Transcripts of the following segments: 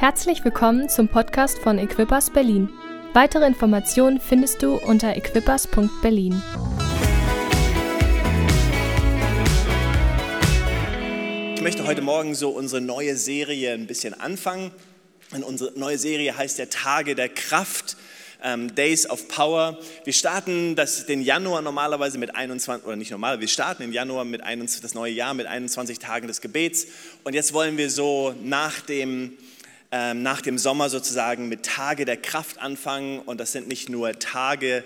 Herzlich willkommen zum Podcast von Equippers Berlin. Weitere Informationen findest du unter equippers.berlin. Ich möchte heute Morgen so unsere neue Serie ein bisschen anfangen. Und unsere neue Serie heißt der Tage der Kraft. Ähm, Days of Power. Wir starten das, den Januar normalerweise mit 21, oder nicht normal, wir starten den Januar mit 21, das neue Jahr mit 21 Tagen des Gebets. Und jetzt wollen wir so nach dem, ähm, nach dem Sommer sozusagen mit Tage der Kraft anfangen. Und das sind nicht nur Tage,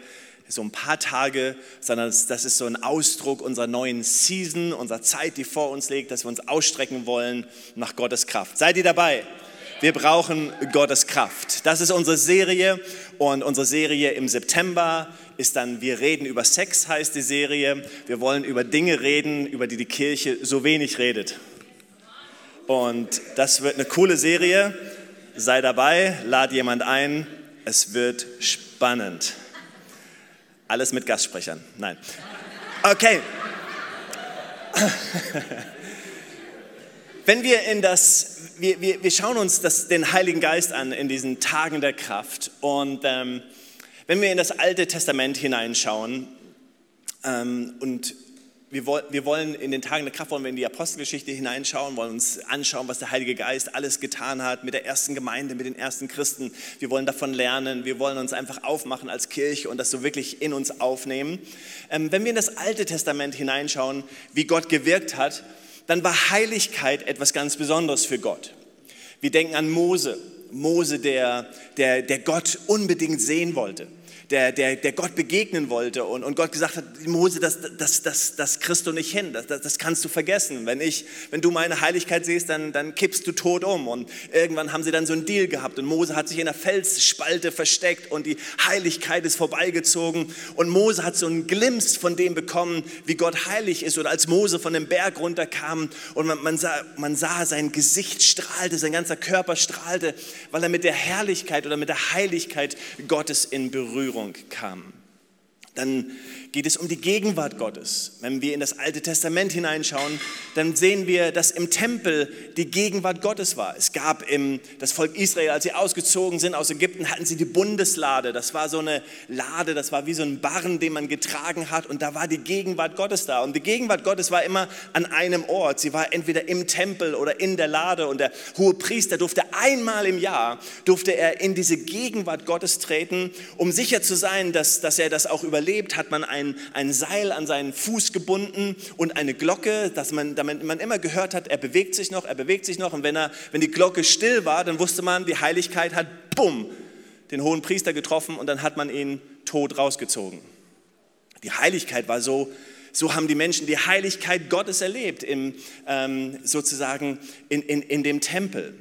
so ein paar Tage, sondern das, ist so ein Ausdruck unserer neuen Season, unserer Zeit, die vor uns liegt, dass wir uns ausstrecken wollen nach Gottes Kraft. Seid ihr dabei? Wir brauchen Gottes Kraft. Das ist unsere Serie und unsere Serie im September ist dann Wir reden über Sex heißt die Serie. Wir wollen über Dinge reden, über die die Kirche so wenig redet. Und das wird eine coole Serie. Sei dabei, lad jemand ein. Es wird spannend. Alles mit Gastsprechern. Nein. Okay. Wenn wir in das, wir, wir, wir schauen uns das, den Heiligen Geist an in diesen Tagen der Kraft und ähm, wenn wir in das Alte Testament hineinschauen ähm, und wir, wir wollen in den Tagen der Kraft, wollen wir in die Apostelgeschichte hineinschauen, wollen uns anschauen, was der Heilige Geist alles getan hat mit der ersten Gemeinde, mit den ersten Christen. Wir wollen davon lernen, wir wollen uns einfach aufmachen als Kirche und das so wirklich in uns aufnehmen. Ähm, wenn wir in das Alte Testament hineinschauen, wie Gott gewirkt hat, dann war Heiligkeit etwas ganz Besonderes für Gott. Wir denken an Mose, Mose, der, der, der Gott unbedingt sehen wollte der, der, der Gott begegnen wollte und, und Gott gesagt hat, Mose, das, das, das, das kriegst du nicht hin, das, das, das kannst du vergessen. Wenn, ich, wenn du meine Heiligkeit siehst, dann, dann kippst du tot um. Und irgendwann haben sie dann so einen Deal gehabt und Mose hat sich in der Felsspalte versteckt und die Heiligkeit ist vorbeigezogen und Mose hat so einen Glimps von dem bekommen, wie Gott heilig ist. Und als Mose von dem Berg runterkam und man, man, sah, man sah, sein Gesicht strahlte, sein ganzer Körper strahlte, weil er mit der Herrlichkeit oder mit der Heiligkeit Gottes in Berührung Berührung kam. Dann geht es um die Gegenwart Gottes. Wenn wir in das Alte Testament hineinschauen, dann sehen wir, dass im Tempel die Gegenwart Gottes war. Es gab im, das Volk Israel, als sie ausgezogen sind aus Ägypten, hatten sie die Bundeslade. Das war so eine Lade, das war wie so ein Barren, den man getragen hat und da war die Gegenwart Gottes da. Und die Gegenwart Gottes war immer an einem Ort. Sie war entweder im Tempel oder in der Lade und der hohe Priester durfte einmal im Jahr, durfte er in diese Gegenwart Gottes treten, um sicher zu sein, dass, dass er das auch überlebt, hat man ein ein, ein Seil an seinen Fuß gebunden und eine Glocke, dass man, damit man immer gehört hat, er bewegt sich noch, er bewegt sich noch. Und wenn, er, wenn die Glocke still war, dann wusste man, die Heiligkeit hat, bumm, den hohen Priester getroffen und dann hat man ihn tot rausgezogen. Die Heiligkeit war so, so haben die Menschen die Heiligkeit Gottes erlebt, im, ähm, sozusagen in, in, in dem Tempel.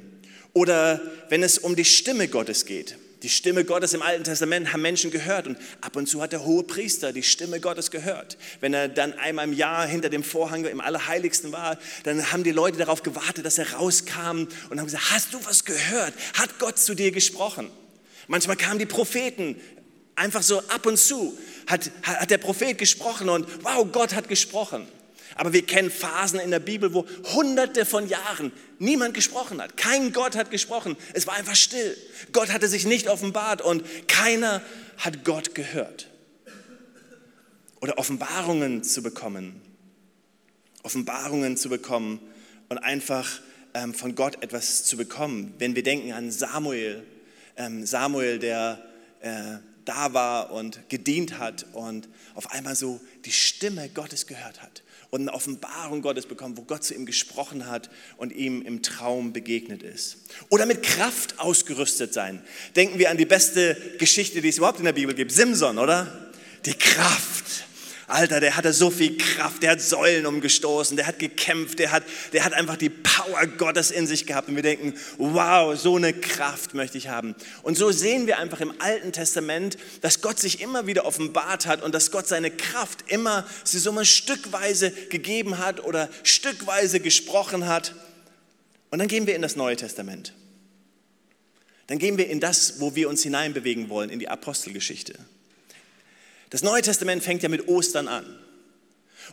Oder wenn es um die Stimme Gottes geht. Die Stimme Gottes im Alten Testament haben Menschen gehört und ab und zu hat der hohe Priester die Stimme Gottes gehört. Wenn er dann einmal im Jahr hinter dem Vorhang im Allerheiligsten war, dann haben die Leute darauf gewartet, dass er rauskam und haben gesagt, hast du was gehört? Hat Gott zu dir gesprochen? Manchmal kamen die Propheten einfach so ab und zu, hat, hat der Prophet gesprochen und wow, Gott hat gesprochen. Aber wir kennen Phasen in der Bibel, wo hunderte von Jahren niemand gesprochen hat. Kein Gott hat gesprochen. Es war einfach still. Gott hatte sich nicht offenbart und keiner hat Gott gehört. Oder Offenbarungen zu bekommen. Offenbarungen zu bekommen und einfach ähm, von Gott etwas zu bekommen. Wenn wir denken an Samuel, ähm, Samuel, der äh, da war und gedient hat und auf einmal so die Stimme Gottes gehört hat und eine Offenbarung Gottes bekommen, wo Gott zu ihm gesprochen hat und ihm im Traum begegnet ist. Oder mit Kraft ausgerüstet sein. Denken wir an die beste Geschichte, die es überhaupt in der Bibel gibt. Simson, oder? Die Kraft. Alter, der hatte so viel Kraft, der hat Säulen umgestoßen, der hat gekämpft, der hat, der hat einfach die Power Gottes in sich gehabt. Und wir denken, wow, so eine Kraft möchte ich haben. Und so sehen wir einfach im Alten Testament, dass Gott sich immer wieder offenbart hat und dass Gott seine Kraft immer, sie so mal stückweise gegeben hat oder stückweise gesprochen hat. Und dann gehen wir in das Neue Testament. Dann gehen wir in das, wo wir uns hineinbewegen wollen, in die Apostelgeschichte. Das Neue Testament fängt ja mit Ostern an.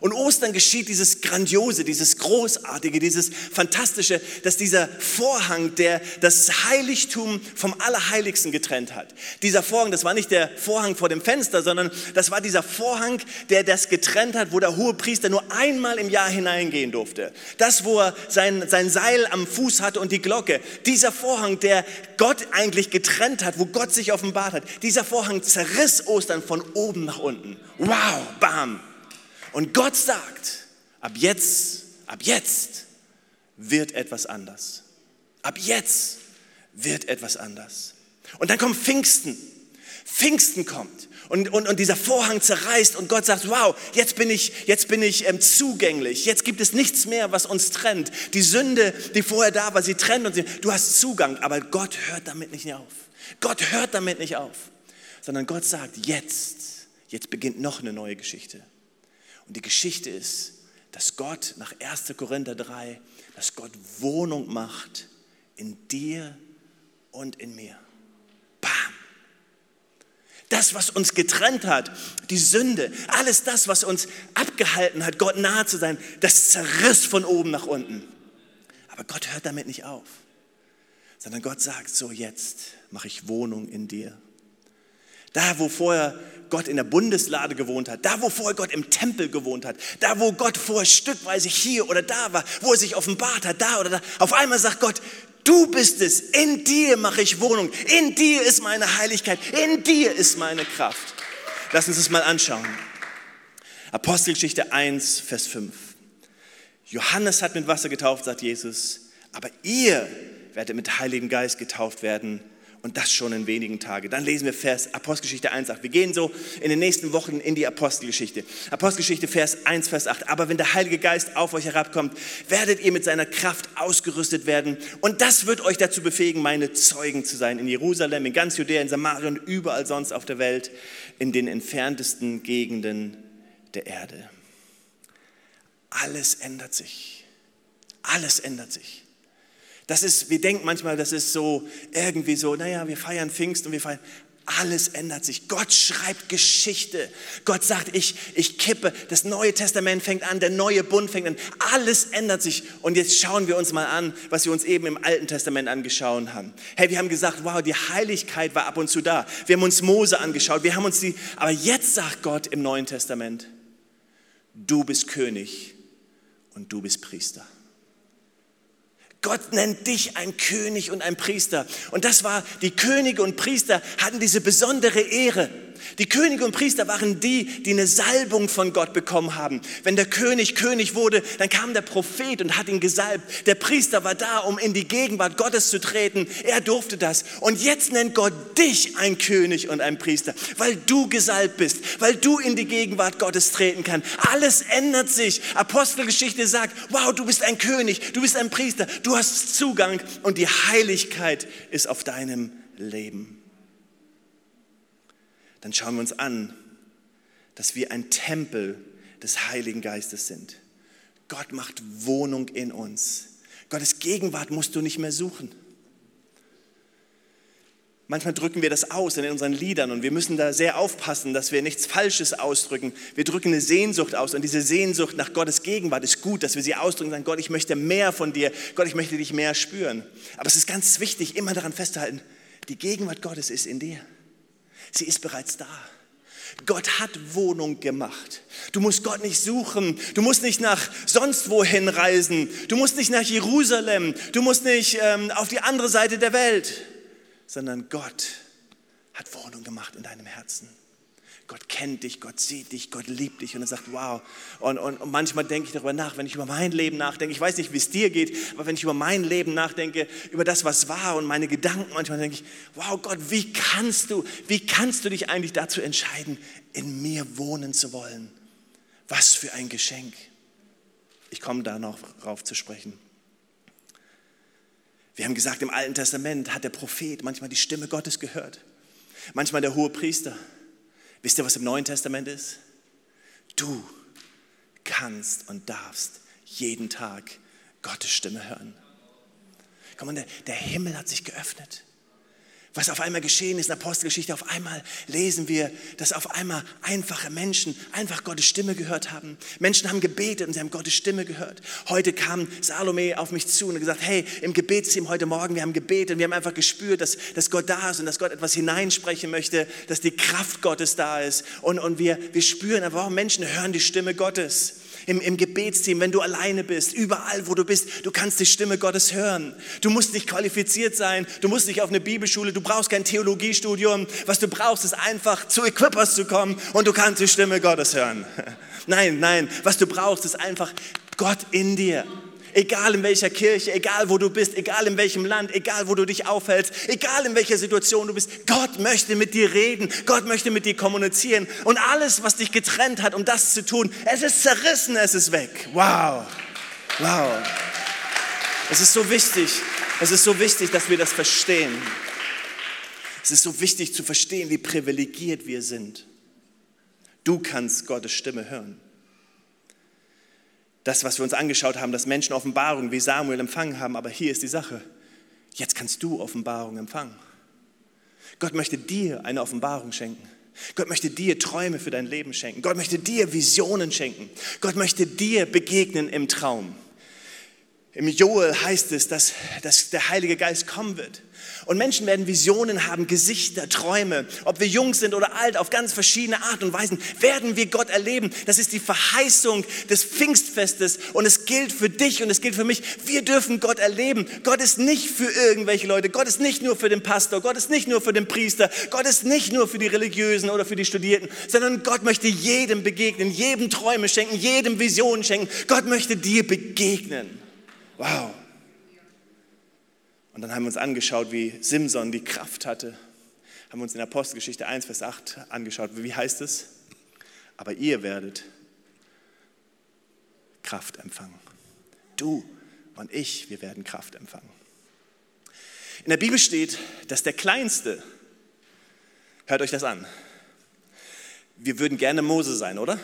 Und Ostern geschieht dieses Grandiose, dieses Großartige, dieses Fantastische, dass dieser Vorhang, der das Heiligtum vom Allerheiligsten getrennt hat. Dieser Vorhang, das war nicht der Vorhang vor dem Fenster, sondern das war dieser Vorhang, der das getrennt hat, wo der hohe Priester nur einmal im Jahr hineingehen durfte. Das, wo er sein, sein Seil am Fuß hatte und die Glocke. Dieser Vorhang, der Gott eigentlich getrennt hat, wo Gott sich offenbart hat. Dieser Vorhang zerriss Ostern von oben nach unten. Wow, bam. Und Gott sagt, ab jetzt, ab jetzt wird etwas anders. Ab jetzt wird etwas anders. Und dann kommt Pfingsten. Pfingsten kommt und, und, und dieser Vorhang zerreißt und Gott sagt, wow, jetzt bin ich, jetzt bin ich ähm, zugänglich. Jetzt gibt es nichts mehr, was uns trennt. Die Sünde, die vorher da war, sie trennt uns. Du hast Zugang, aber Gott hört damit nicht auf. Gott hört damit nicht auf, sondern Gott sagt, jetzt, jetzt beginnt noch eine neue Geschichte. Und die Geschichte ist, dass Gott nach 1. Korinther 3, dass Gott Wohnung macht in dir und in mir. Bam! Das, was uns getrennt hat, die Sünde, alles das, was uns abgehalten hat, Gott nahe zu sein, das zerriss von oben nach unten. Aber Gott hört damit nicht auf, sondern Gott sagt, so jetzt mache ich Wohnung in dir. Da, wo vorher Gott in der Bundeslade gewohnt hat, da, wo vorher Gott im Tempel gewohnt hat, da, wo Gott vorher stückweise hier oder da war, wo er sich offenbart hat, da oder da, auf einmal sagt Gott, du bist es, in dir mache ich Wohnung, in dir ist meine Heiligkeit, in dir ist meine Kraft. Lass uns das mal anschauen. Apostelgeschichte 1, Vers 5. Johannes hat mit Wasser getauft, sagt Jesus, aber ihr werdet mit Heiligen Geist getauft werden und das schon in wenigen Tagen. Dann lesen wir Vers Apostelgeschichte 1, 8. Wir gehen so in den nächsten Wochen in die Apostelgeschichte. Apostelgeschichte Vers 1, Vers 8. Aber wenn der Heilige Geist auf euch herabkommt, werdet ihr mit seiner Kraft ausgerüstet werden und das wird euch dazu befähigen, meine Zeugen zu sein in Jerusalem, in ganz Judäa, in Samaria und überall sonst auf der Welt, in den entferntesten Gegenden der Erde. Alles ändert sich. Alles ändert sich. Das ist, wir denken manchmal, das ist so irgendwie so, naja, wir feiern Pfingst und wir feiern. Alles ändert sich. Gott schreibt Geschichte. Gott sagt, ich, ich kippe, das Neue Testament fängt an, der neue Bund fängt an. Alles ändert sich. Und jetzt schauen wir uns mal an, was wir uns eben im Alten Testament angeschaut haben. Hey, wir haben gesagt, wow, die Heiligkeit war ab und zu da. Wir haben uns Mose angeschaut, wir haben uns die, aber jetzt sagt Gott im Neuen Testament, du bist König und du bist Priester. Gott nennt dich ein König und ein Priester. Und das war, die Könige und Priester hatten diese besondere Ehre. Die Könige und Priester waren die, die eine Salbung von Gott bekommen haben. Wenn der König König wurde, dann kam der Prophet und hat ihn gesalbt. Der Priester war da, um in die Gegenwart Gottes zu treten. Er durfte das. Und jetzt nennt Gott dich ein König und ein Priester, weil du gesalbt bist, weil du in die Gegenwart Gottes treten kannst. Alles ändert sich. Apostelgeschichte sagt, wow, du bist ein König, du bist ein Priester, du hast Zugang und die Heiligkeit ist auf deinem Leben dann schauen wir uns an, dass wir ein Tempel des Heiligen Geistes sind. Gott macht Wohnung in uns. Gottes Gegenwart musst du nicht mehr suchen. Manchmal drücken wir das aus in unseren Liedern und wir müssen da sehr aufpassen, dass wir nichts Falsches ausdrücken. Wir drücken eine Sehnsucht aus und diese Sehnsucht nach Gottes Gegenwart ist gut, dass wir sie ausdrücken und sagen, Gott, ich möchte mehr von dir, Gott, ich möchte dich mehr spüren. Aber es ist ganz wichtig, immer daran festzuhalten, die Gegenwart Gottes ist in dir. Sie ist bereits da. Gott hat Wohnung gemacht. Du musst Gott nicht suchen. Du musst nicht nach sonst wohin reisen. Du musst nicht nach Jerusalem. Du musst nicht ähm, auf die andere Seite der Welt, sondern Gott hat Wohnung gemacht in deinem Herzen. Gott kennt dich, Gott sieht dich, Gott liebt dich und er sagt, wow. Und, und, und, manchmal denke ich darüber nach, wenn ich über mein Leben nachdenke. Ich weiß nicht, wie es dir geht, aber wenn ich über mein Leben nachdenke, über das, was war und meine Gedanken, manchmal denke ich, wow, Gott, wie kannst du, wie kannst du dich eigentlich dazu entscheiden, in mir wohnen zu wollen? Was für ein Geschenk. Ich komme da noch drauf zu sprechen. Wir haben gesagt, im Alten Testament hat der Prophet manchmal die Stimme Gottes gehört, manchmal der hohe Priester. Wisst ihr, was im Neuen Testament ist? Du kannst und darfst jeden Tag Gottes Stimme hören. Komm der, der Himmel hat sich geöffnet. Was auf einmal geschehen ist in der Apostelgeschichte. Auf einmal lesen wir, dass auf einmal einfache Menschen einfach Gottes Stimme gehört haben. Menschen haben gebetet und sie haben Gottes Stimme gehört. Heute kam Salome auf mich zu und hat gesagt, hey, im Gebetsteam heute Morgen, wir haben gebetet und wir haben einfach gespürt, dass, dass Gott da ist und dass Gott etwas hineinsprechen möchte, dass die Kraft Gottes da ist. Und, und wir, wir spüren warum Menschen hören die Stimme Gottes im, im Gebetsteam, wenn du alleine bist, überall, wo du bist, du kannst die Stimme Gottes hören. Du musst nicht qualifiziert sein, du musst nicht auf eine Bibelschule, du brauchst kein Theologiestudium. Was du brauchst, ist einfach zu Equippers zu kommen und du kannst die Stimme Gottes hören. Nein, nein, was du brauchst, ist einfach Gott in dir. Egal in welcher Kirche, egal wo du bist, egal in welchem Land, egal wo du dich aufhältst, egal in welcher Situation du bist, Gott möchte mit dir reden, Gott möchte mit dir kommunizieren. Und alles, was dich getrennt hat, um das zu tun, es ist zerrissen, es ist weg. Wow, wow. Es ist so wichtig, es ist so wichtig, dass wir das verstehen. Es ist so wichtig zu verstehen, wie privilegiert wir sind. Du kannst Gottes Stimme hören das, was wir uns angeschaut haben, dass Menschen Offenbarung wie Samuel empfangen haben. Aber hier ist die Sache. Jetzt kannst du Offenbarung empfangen. Gott möchte dir eine Offenbarung schenken. Gott möchte dir Träume für dein Leben schenken. Gott möchte dir Visionen schenken. Gott möchte dir begegnen im Traum. Im Joel heißt es, dass, dass der Heilige Geist kommen wird. Und Menschen werden Visionen haben, Gesichter, Träume. Ob wir jung sind oder alt, auf ganz verschiedene Art und Weisen werden wir Gott erleben. Das ist die Verheißung des Pfingstfestes und es gilt für dich und es gilt für mich. Wir dürfen Gott erleben. Gott ist nicht für irgendwelche Leute. Gott ist nicht nur für den Pastor. Gott ist nicht nur für den Priester. Gott ist nicht nur für die Religiösen oder für die Studierten, sondern Gott möchte jedem begegnen, jedem Träume schenken, jedem Visionen schenken. Gott möchte dir begegnen. Wow. Und dann haben wir uns angeschaut, wie Simson die Kraft hatte. Haben wir uns in Apostelgeschichte 1, Vers 8 angeschaut. Wie heißt es? Aber ihr werdet Kraft empfangen. Du und ich, wir werden Kraft empfangen. In der Bibel steht, dass der Kleinste, hört euch das an, wir würden gerne Mose sein, oder?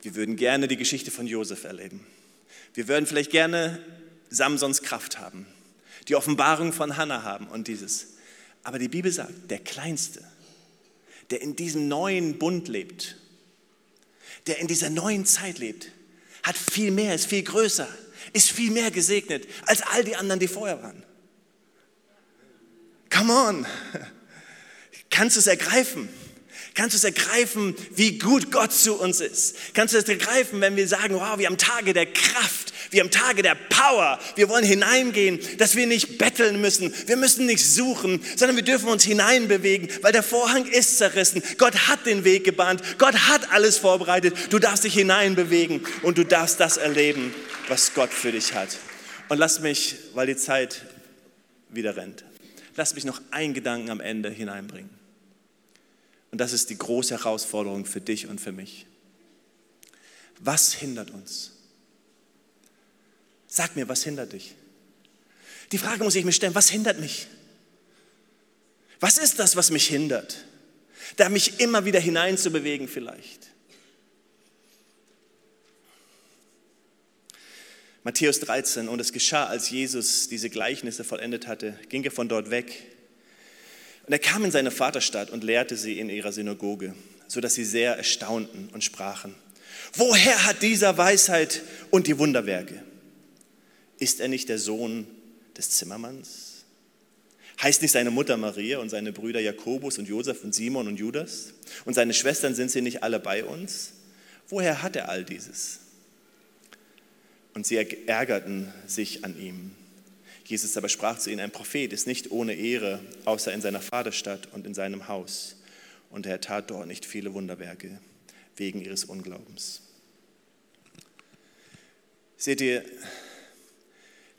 Wir würden gerne die Geschichte von Josef erleben. Wir würden vielleicht gerne Samsons Kraft haben die Offenbarung von Hannah haben und dieses. Aber die Bibel sagt, der Kleinste, der in diesem neuen Bund lebt, der in dieser neuen Zeit lebt, hat viel mehr, ist viel größer, ist viel mehr gesegnet als all die anderen, die vorher waren. Come on, kannst du es ergreifen? Kannst du es ergreifen, wie gut Gott zu uns ist? Kannst du es ergreifen, wenn wir sagen, wow, wir haben Tage der Kraft, wir haben Tage der Power, wir wollen hineingehen, dass wir nicht betteln müssen, wir müssen nicht suchen, sondern wir dürfen uns hineinbewegen, weil der Vorhang ist zerrissen. Gott hat den Weg gebahnt, Gott hat alles vorbereitet. Du darfst dich hineinbewegen und du darfst das erleben, was Gott für dich hat. Und lass mich, weil die Zeit wieder rennt, lass mich noch einen Gedanken am Ende hineinbringen. Und das ist die große Herausforderung für dich und für mich. Was hindert uns? Sag mir, was hindert dich? Die Frage muss ich mir stellen, was hindert mich? Was ist das, was mich hindert? Da mich immer wieder hineinzubewegen vielleicht. Matthäus 13, und es geschah, als Jesus diese Gleichnisse vollendet hatte, ging er von dort weg und er kam in seine Vaterstadt und lehrte sie in ihrer Synagoge, sodass sie sehr erstaunten und sprachen, woher hat dieser Weisheit und die Wunderwerke? Ist er nicht der Sohn des Zimmermanns? Heißt nicht seine Mutter Maria und seine Brüder Jakobus und Josef und Simon und Judas? Und seine Schwestern sind sie nicht alle bei uns? Woher hat er all dieses? Und sie ärgerten sich an ihm. Jesus aber sprach zu ihnen, ein Prophet ist nicht ohne Ehre, außer in seiner Vaterstadt und in seinem Haus. Und er tat dort nicht viele Wunderwerke wegen ihres Unglaubens. Seht ihr,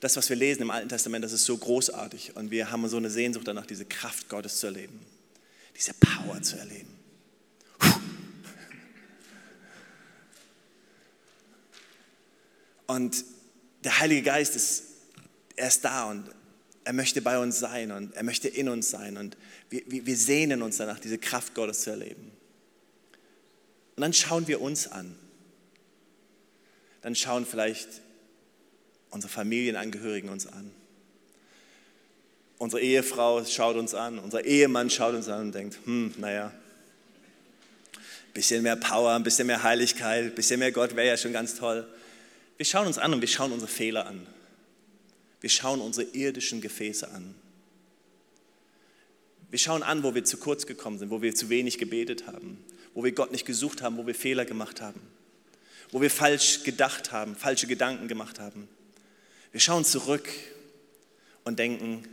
das, was wir lesen im Alten Testament, das ist so großartig. Und wir haben so eine Sehnsucht danach, diese Kraft Gottes zu erleben, diese Power zu erleben. Und der Heilige Geist ist er ist da und er möchte bei uns sein und er möchte in uns sein und wir, wir sehnen uns danach, diese Kraft Gottes zu erleben. Und dann schauen wir uns an. Dann schauen vielleicht unsere Familienangehörigen uns an. Unsere Ehefrau schaut uns an, unser Ehemann schaut uns an und denkt, hm, naja, bisschen mehr Power, ein bisschen mehr Heiligkeit, ein bisschen mehr Gott wäre ja schon ganz toll. Wir schauen uns an und wir schauen unsere Fehler an. Wir schauen unsere irdischen Gefäße an. Wir schauen an, wo wir zu kurz gekommen sind, wo wir zu wenig gebetet haben, wo wir Gott nicht gesucht haben, wo wir Fehler gemacht haben, wo wir falsch gedacht haben, falsche Gedanken gemacht haben. Wir schauen zurück und denken,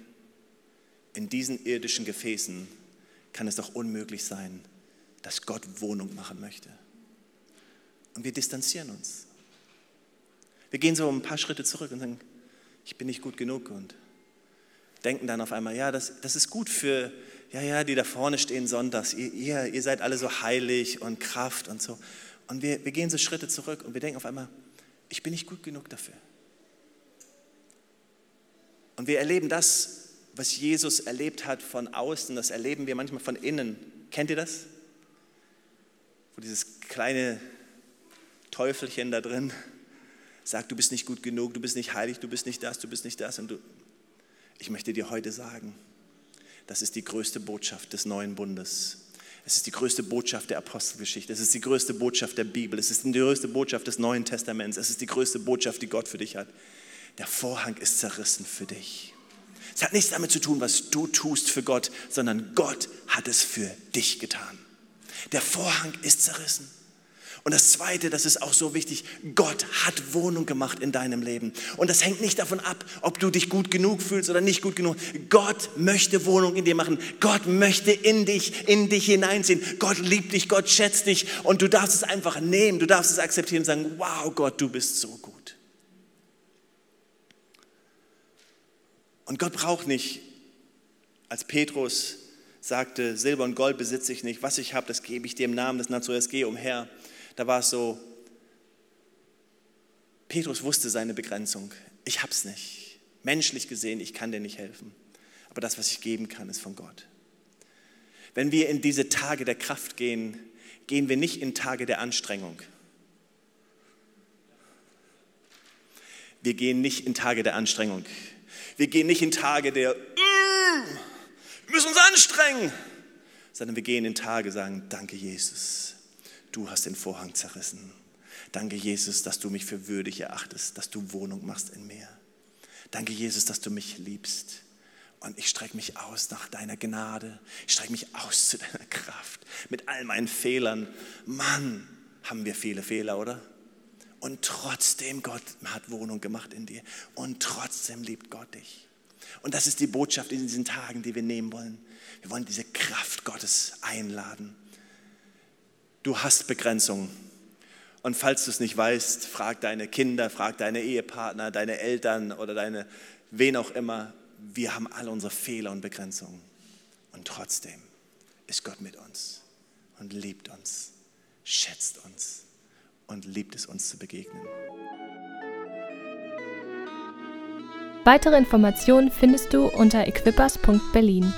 in diesen irdischen Gefäßen kann es doch unmöglich sein, dass Gott Wohnung machen möchte. Und wir distanzieren uns. Wir gehen so ein paar Schritte zurück und sagen, ich bin nicht gut genug und denken dann auf einmal, ja, das, das ist gut für, ja, ja, die da vorne stehen sonntags, ihr, ihr, ihr seid alle so heilig und Kraft und so. Und wir, wir gehen so Schritte zurück und wir denken auf einmal, ich bin nicht gut genug dafür. Und wir erleben das, was Jesus erlebt hat von außen, das erleben wir manchmal von innen. Kennt ihr das? Wo dieses kleine Teufelchen da drin sagt, du bist nicht gut genug, du bist nicht heilig, du bist nicht das, du bist nicht das. Und du, ich möchte dir heute sagen, das ist die größte Botschaft des neuen Bundes. Es ist die größte Botschaft der Apostelgeschichte. Es ist die größte Botschaft der Bibel. Es ist die größte Botschaft des Neuen Testaments. Es ist die größte Botschaft, die Gott für dich hat. Der Vorhang ist zerrissen für dich. Es hat nichts damit zu tun, was du tust für Gott, sondern Gott hat es für dich getan. Der Vorhang ist zerrissen. Und das Zweite, das ist auch so wichtig, Gott hat Wohnung gemacht in deinem Leben. Und das hängt nicht davon ab, ob du dich gut genug fühlst oder nicht gut genug. Gott möchte Wohnung in dir machen. Gott möchte in dich, in dich hineinziehen. Gott liebt dich, Gott schätzt dich. Und du darfst es einfach nehmen, du darfst es akzeptieren und sagen, wow Gott, du bist so gut. Und Gott braucht nicht, als Petrus sagte, Silber und Gold besitze ich nicht, was ich habe, das gebe ich dir im Namen des Nazareth, geh umher da war es so, Petrus wusste seine Begrenzung. Ich habe es nicht. Menschlich gesehen, ich kann dir nicht helfen. Aber das, was ich geben kann, ist von Gott. Wenn wir in diese Tage der Kraft gehen, gehen wir nicht in Tage der Anstrengung. Wir gehen nicht in Tage der Anstrengung. Wir gehen nicht in Tage der, wir müssen uns anstrengen, sondern wir gehen in Tage, sagen, danke Jesus du hast den Vorhang zerrissen. Danke, Jesus, dass du mich für würdig erachtest, dass du Wohnung machst in mir. Danke, Jesus, dass du mich liebst. Und ich strecke mich aus nach deiner Gnade. Ich strecke mich aus zu deiner Kraft. Mit all meinen Fehlern. Mann, haben wir viele Fehler, oder? Und trotzdem, Gott hat Wohnung gemacht in dir. Und trotzdem liebt Gott dich. Und das ist die Botschaft in diesen Tagen, die wir nehmen wollen. Wir wollen diese Kraft Gottes einladen du hast Begrenzungen. Und falls du es nicht weißt, frag deine Kinder, frag deine Ehepartner, deine Eltern oder deine, wen auch immer. Wir haben alle unsere Fehler und Begrenzungen. Und trotzdem ist Gott mit uns und liebt uns, schätzt uns und liebt es uns zu begegnen. Weitere Informationen findest du unter equippers.berlin.